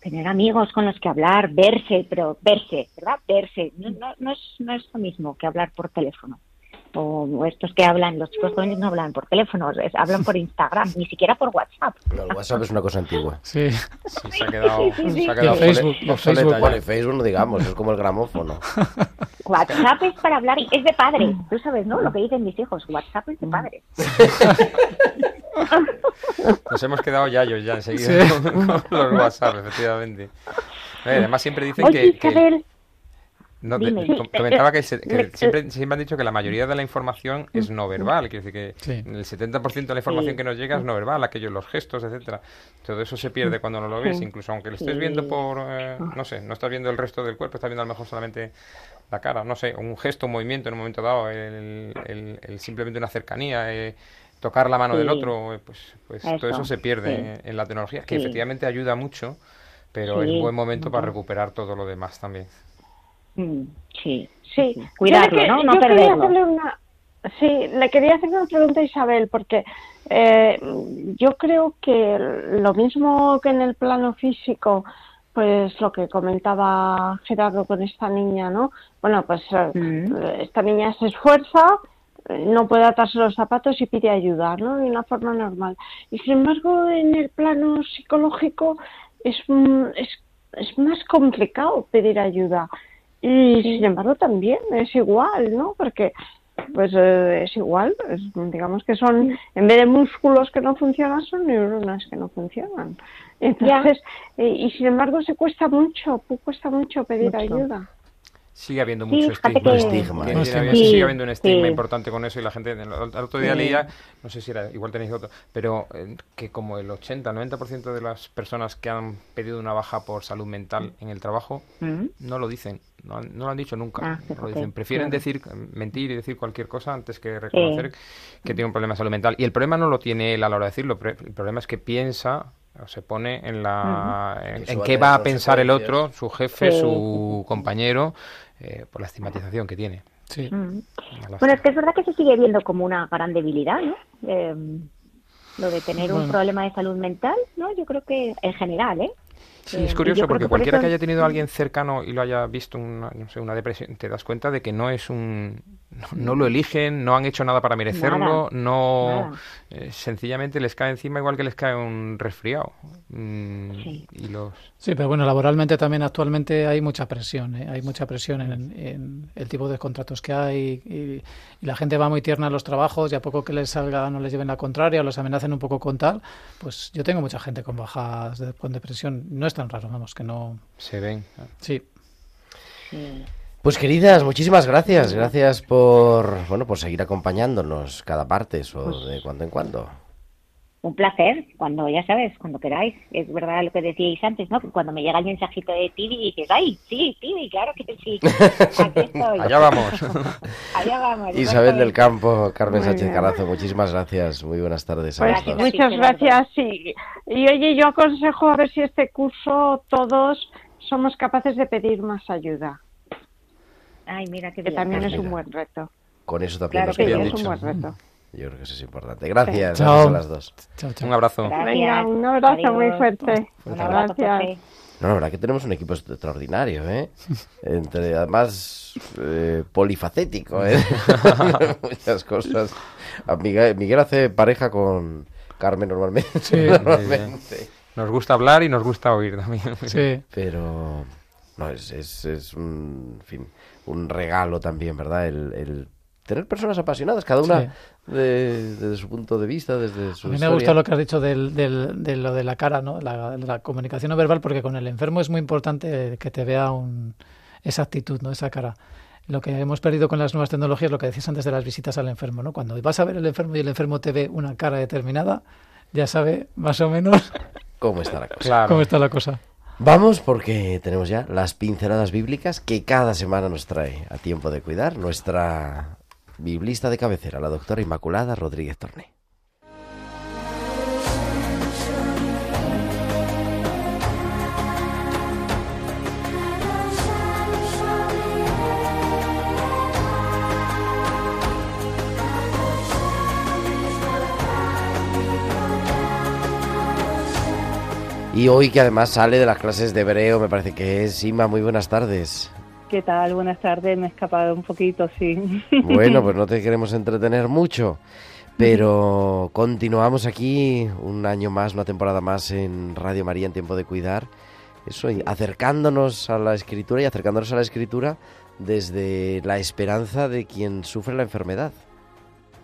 tener amigos con los que hablar, verse, pero verse, ¿verdad? Verse. No, no, no, es, no es lo mismo que hablar por teléfono. O, estos que hablan, los chicos jóvenes no hablan por teléfono, es- hablan por Instagram, ni siquiera por WhatsApp. No, el WhatsApp es una cosa antigua. Sí. se ha quedado, Sí, sí, sí. se ha quedado Facebook, obsoleta Facebook. Bueno, y Facebook no digamos, es como el gramófono. *laughs* WhatsApp es para hablar, y es de padre. Tú sabes, ¿no? Lo que dicen mis hijos, WhatsApp es de padre. *laughs* Nos hemos quedado yayos ya enseguida Sí. con, con los WhatsApp, efectivamente. Además siempre dicen Oye, que... que- no, Dime. com- comentaba que, se- que *laughs* siempre, siempre han dicho que la mayoría de la información es no verbal, quiere decir que Sí. el 70% de la información Sí. que nos llega es no verbal, aquellos los gestos, etcétera. Todo eso se pierde cuando no lo ves, Sí. incluso aunque lo estés Sí. viendo por, eh, no sé, no estás viendo el resto del cuerpo, estás viendo a lo mejor solamente la cara, no sé, un gesto, un movimiento en un momento dado, el, el- el simplemente una cercanía, eh, tocar la mano del otro, eh, pues, pues todo Eso, se pierde sí. en, en la tecnología, que Sí. efectivamente ayuda mucho, pero Sí, es buen momento para recuperar todo lo demás también. Mm, sí, Sí, cuidarlo, que- ¿no? No perderlo. una, sí, le quería hacer una pregunta a Isabel, porque eh, yo creo que lo mismo que en el plano físico, pues lo que comentaba Gerardo con esta niña, ¿no? Bueno, pues eh, Mm. esta niña se esfuerza, no puede atarse los zapatos y pide ayuda, ¿no? De una forma normal. Y sin embargo, en el plano psicológico es, mm, es, es más complicado pedir ayuda. Y sin embargo también es igual, ¿no? Porque pues eh, es igual, es- digamos que son, en vez de músculos que no funcionan, son neuronas que no funcionan. Entonces, eh, y sin embargo se cuesta mucho, cuesta mucho pedir Mucho. ayuda. Sigue habiendo Sí, mucho fíjate estigma. que- Estigma. Que estigma. sigue Sí, habiendo un estigma sí. importante con eso y la gente... El, el otro día Sí. leía, no sé si era, igual tenéis otro, pero eh, que como el 80-90% de las personas que han pedido una baja por salud mental en el trabajo Mm. no lo dicen, no, han- no lo han dicho nunca. Ah, lo. Prefieren claro. decir, mentir y decir cualquier cosa antes que reconocer que tiene un problema de salud mental. Y el problema no lo tiene él a la hora de decirlo, el problema es que piensa o se pone en la en, qué va a pensar el otro, su jefe, Sí. su compañero, eh, por la estigmatización que tiene. Sí. Mm. Bueno, es que es verdad que se sigue viendo como una gran debilidad, ¿no? Eh, lo de tener un problema de salud mental, ¿no? Yo creo que en general, ¿eh? Sí, Eh, es curioso porque que por cualquiera eso- que haya tenido a alguien cercano y lo haya visto una, no sé, una depresión, te das cuenta de que no es un... No, no lo eligen, no han hecho nada para merecerlo, Nada, no... nada. eh, sencillamente les cae encima igual que les cae un resfriado. Mm, Sí. Y los... Sí, pero bueno, laboralmente también actualmente hay mucha presión, ¿eh? hay mucha presión en, en el tipo de contratos que hay y, y la gente va muy tierna a los trabajos y a poco que les salga no les lleven la contraria o los amenacen un poco con tal, pues yo tengo mucha gente con bajas de- con depresión, no es tan raro, vamos, que no, Se ven. sí. Sí. Pues queridas, muchísimas gracias. Gracias por, bueno, por seguir acompañándonos cada martes o de cuando en cuando. un placer, cuando ya sabes, cuando queráis. Es verdad lo que decíais antes, ¿no? Cuando me llega el mensajito de Tibi dices, ¡ay, sí, Tibi, claro que sí! Aquí *laughs* estoy. Allá vamos. *laughs* Allá vamos. Isabel del. Campo, Carmen Sánchez. Carazo, muchísimas gracias. Muy buenas tardes a Pues dos. muchas gracias. Sí. Y oye, yo aconsejo a ver si este curso todos somos capaces de pedir más ayuda, Ay, mira qué que bien. también Pues es un mira. buen reto. Con eso también Claro nos que quedamos. es un buen reto. Yo creo que eso es importante. Gracias, Chao. gracias a las dos. Chao, chao. Un abrazo. Gracias. Venga, un abrazo muy fuerte. Un abrazo, Gracias. No, la verdad que tenemos un equipo extraordinario, ¿eh? Entre, además, eh, polifacético, ¿eh? *laughs* Muchas cosas. A Miguel, Miguel hace pareja con Carmen normalmente. Sí. *laughs* normalmente. Nos gusta hablar y nos gusta oír también. Sí. Pero, no, es, es, es un, en fin, un regalo también, ¿verdad? El, el tener personas apasionadas, cada una Sí. de- desde su punto de vista, desde su A mí me historia. gusta lo que has dicho del, del- de lo de la cara, ¿no? La, la comunicación no verbal, porque con el enfermo es muy importante que te vea un, esa actitud, ¿no? Esa cara. Lo que hemos perdido con las nuevas tecnologías, lo que decías antes de las visitas al enfermo, ¿no? Cuando vas a ver el enfermo y el enfermo te ve una cara determinada, ya sabe más o menos *laughs* ¿Cómo está la cosa? Claro. cómo está la cosa. Vamos porque tenemos ya las pinceladas bíblicas que cada semana nos trae a tiempo de cuidar nuestra biblista de cabecera, la doctora Inmaculada Rodríguez Torné. Y hoy que además sale de las clases de hebreo, me parece que es Ima, muy buenas tardes. ¿Qué tal? Buenas tardes. Me he escapado un poquito, sí. *laughs* Bueno, pues no te queremos entretener mucho, pero continuamos aquí un año más, una temporada más en Radio María en Tiempo de Cuidar. Eso, y acercándonos a la escritura y acercándonos a la escritura desde la esperanza de quien sufre la enfermedad.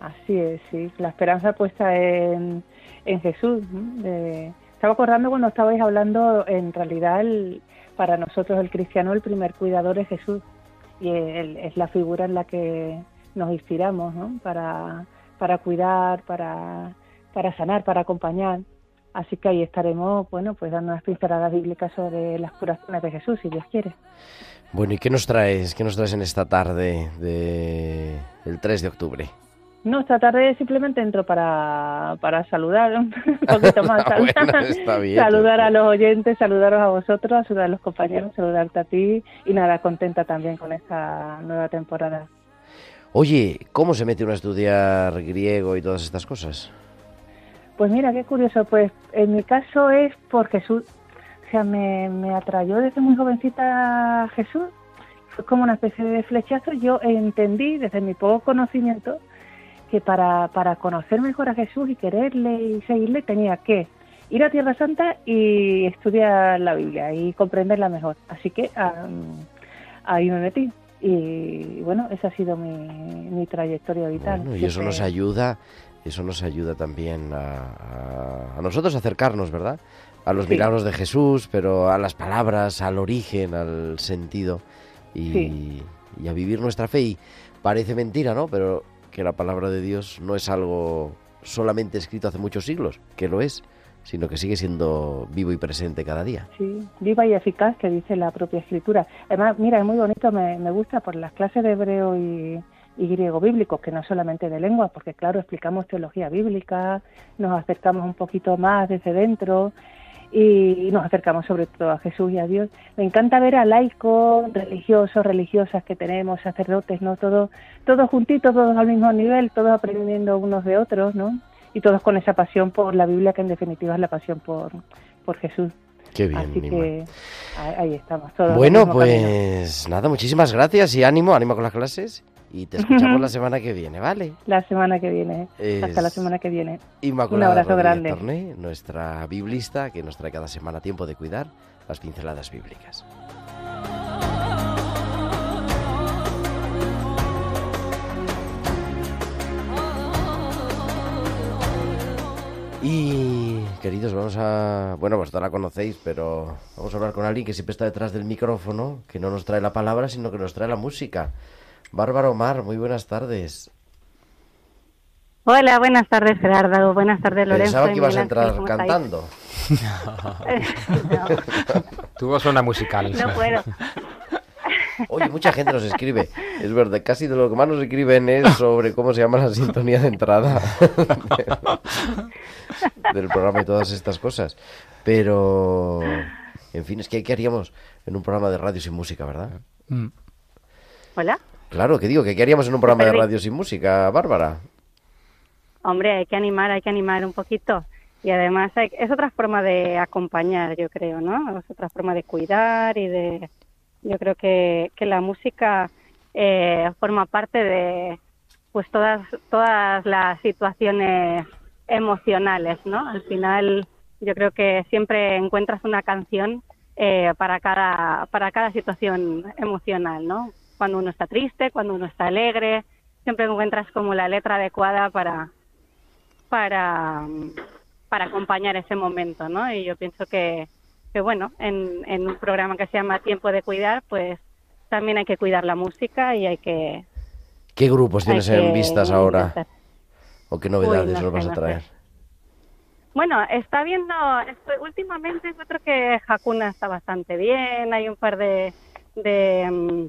Así es, sí. La esperanza puesta en, en Jesús. ¿no? De- estaba acordando cuando estabais hablando, en realidad, el- para nosotros el cristiano el primer cuidador es Jesús. Y es la figura en la que nos inspiramos, ¿no? Para, para cuidar, para, para sanar, para acompañar. Así que ahí estaremos, bueno, pues dando unas pinceladas bíblicas sobre las curaciones de Jesús, si Dios quiere. Bueno, ¿y qué nos traes? ¿Qué nos traes en esta tarde de el 3 de octubre? No, esta tarde simplemente entro para, para saludar un *laughs* poquito más. Bueno, está bien, saludar a los oyentes, saludaros a vosotros, saludar a los compañeros, saludarte a ti y nada, contenta también con esta nueva temporada. Oye, ¿cómo se mete uno a estudiar griego y todas estas cosas? Pues mira, qué curioso, pues en mi caso es por Jesús. O sea, me, me atrayó desde muy jovencita Jesús. Fue como una especie de flechazo. Yo entendí desde mi poco conocimiento que para, para conocer mejor a Jesús y quererle y seguirle tenía que ir a Tierra Santa y estudiar la Biblia y comprenderla mejor. Así que am, ahí me metí. Y bueno, esa ha sido mi, mi trayectoria vital. Bueno, y eso nos ayuda, eso nos ayuda también a, a- a nosotros a acercarnos, ¿verdad? A los Sí. milagros de Jesús, pero a las palabras, al origen, al sentido y, Sí. y a vivir nuestra fe. Y parece mentira, ¿no? Pero que la palabra de Dios no es algo solamente escrito hace muchos siglos, que lo es, sino que sigue siendo vivo y presente cada día. Sí, viva y eficaz, que dice la propia escritura. Además, mira, es muy bonito, me, gusta por las clases de hebreo y griego bíblico, que no solamente de lengua, porque claro, explicamos teología bíblica, nos acercamos un poquito más desde dentro y, nos acercamos sobre todo a Jesús y a Dios. Me encanta ver a laicos, religiosos, religiosas que tenemos, sacerdotes, ¿no? Todos todos juntitos, todos al mismo nivel, todos aprendiendo unos de otros, ¿no? Y todos con esa pasión por la Biblia, que en definitiva es la pasión por, por Jesús. Qué bien, Así que ahí, estamos. Todos Bueno, camino. pues nada, muchísimas gracias y ánimo, ánimo con las clases y te escuchamos *laughs* la semana que viene, ¿vale? La semana que viene. Hasta la Es semana que viene. Inmaculada Un abrazo Rodríguez grande. Torné, nuestra biblista que nos trae cada semana tiempo de cuidar las pinceladas bíblicas. Y queridos, vamos a... Bueno, vosotros la conocéis, pero vamos a hablar con alguien que siempre está detrás del micrófono, que no nos trae la palabra, sino que nos trae la música. Bárbara Omar, muy buenas tardes. Hola, buenas tardes Gerardo, buenas tardes Lorenzo. Pensaba que ibas a entrar cantando. *laughs* *laughs* Tu voz suena musical. No puedo. Oye, mucha gente nos escribe. Es verdad, casi de lo que más nos escriben es sobre cómo se llama la sintonía de entrada *laughs* del programa y todas estas cosas. Pero, en fin, es que ¿qué haríamos en un programa de radio sin música, verdad? Hola. Claro, que digo, que ¿qué haríamos en un programa de perdí. radio sin música, Bárbara? Hombre, hay que animar, hay que animar un poquito. Y además hay- es otra forma de acompañar, yo creo, ¿no? Es otra forma de cuidar y de... Yo creo que, que la música eh, forma parte de pues todas, todas las situaciones emocionales, ¿no? Al final yo creo que siempre encuentras una canción eh, para, cada, para cada situación emocional, ¿no? Cuando uno está triste, cuando uno está alegre, siempre encuentras como la letra adecuada para, para, para acompañar ese momento, ¿no? Y yo pienso que, que bueno, en, en un programa que se llama Tiempo de Cuidar, pues también hay que cuidar la música y hay que... ¿Qué grupos tienes en vistas ahora? ¿O qué novedades Uy, no nos vas a traer? sé. Bueno, está viendo, estoy- últimamente creo que Hakuna está bastante bien, hay un par de, de, mm,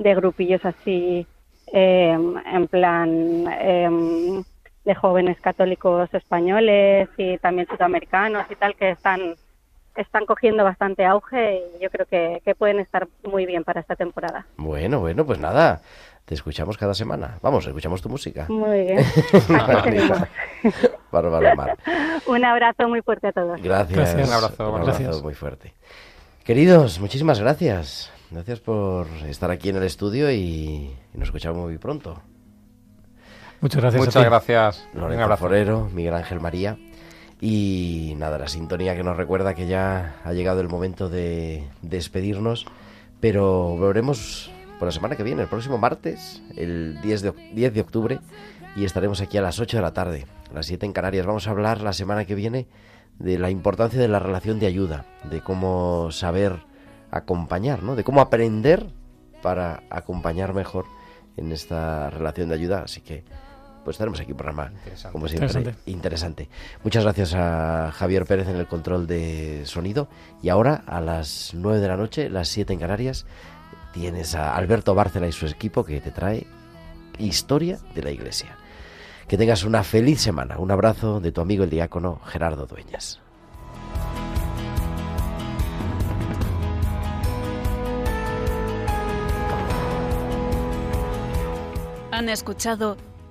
de grupillos así, eh, en plan eh, de jóvenes católicos españoles y también sudamericanos y tal, que están, están cogiendo bastante auge y yo creo que, que pueden estar muy bien para esta temporada. Bueno, bueno, pues nada, te escuchamos cada semana. Vamos, escuchamos tu música. Muy bien. *laughs* Bárbara Mar. Un abrazo muy fuerte a todos. Gracias. Un abrazo, Un gracias. abrazo muy fuerte. Queridos, muchísimas gracias. Gracias por estar aquí en el estudio y, y nos escuchamos muy pronto. Muchas gracias. a Muchas ti. gracias. Abrazo. Forero, Miguel Ángel María. Y nada, la sintonía que nos recuerda que ya ha llegado el momento de despedirnos. Pero volveremos por la semana que viene, el próximo martes, el 10 de, oc- 10 de octubre. Y estaremos aquí a las 8 de la tarde, a las 7 en Canarias. Vamos a hablar la semana que viene de la importancia de la relación de ayuda, de cómo saber acompañar, ¿no? De cómo aprender para acompañar mejor en esta relación de ayuda. Así que, pues estaremos aquí un programa, como siempre, Interesante. interesante. Muchas gracias a Javier Pérez en el control de sonido. Y ahora, a las 9 de la noche, las 7 en Canarias, tienes a Alberto Bárcela y su equipo que te trae historia de la iglesia. Que tengas una feliz semana. Un abrazo de tu amigo el diácono Gerardo Dueñas. Han escuchado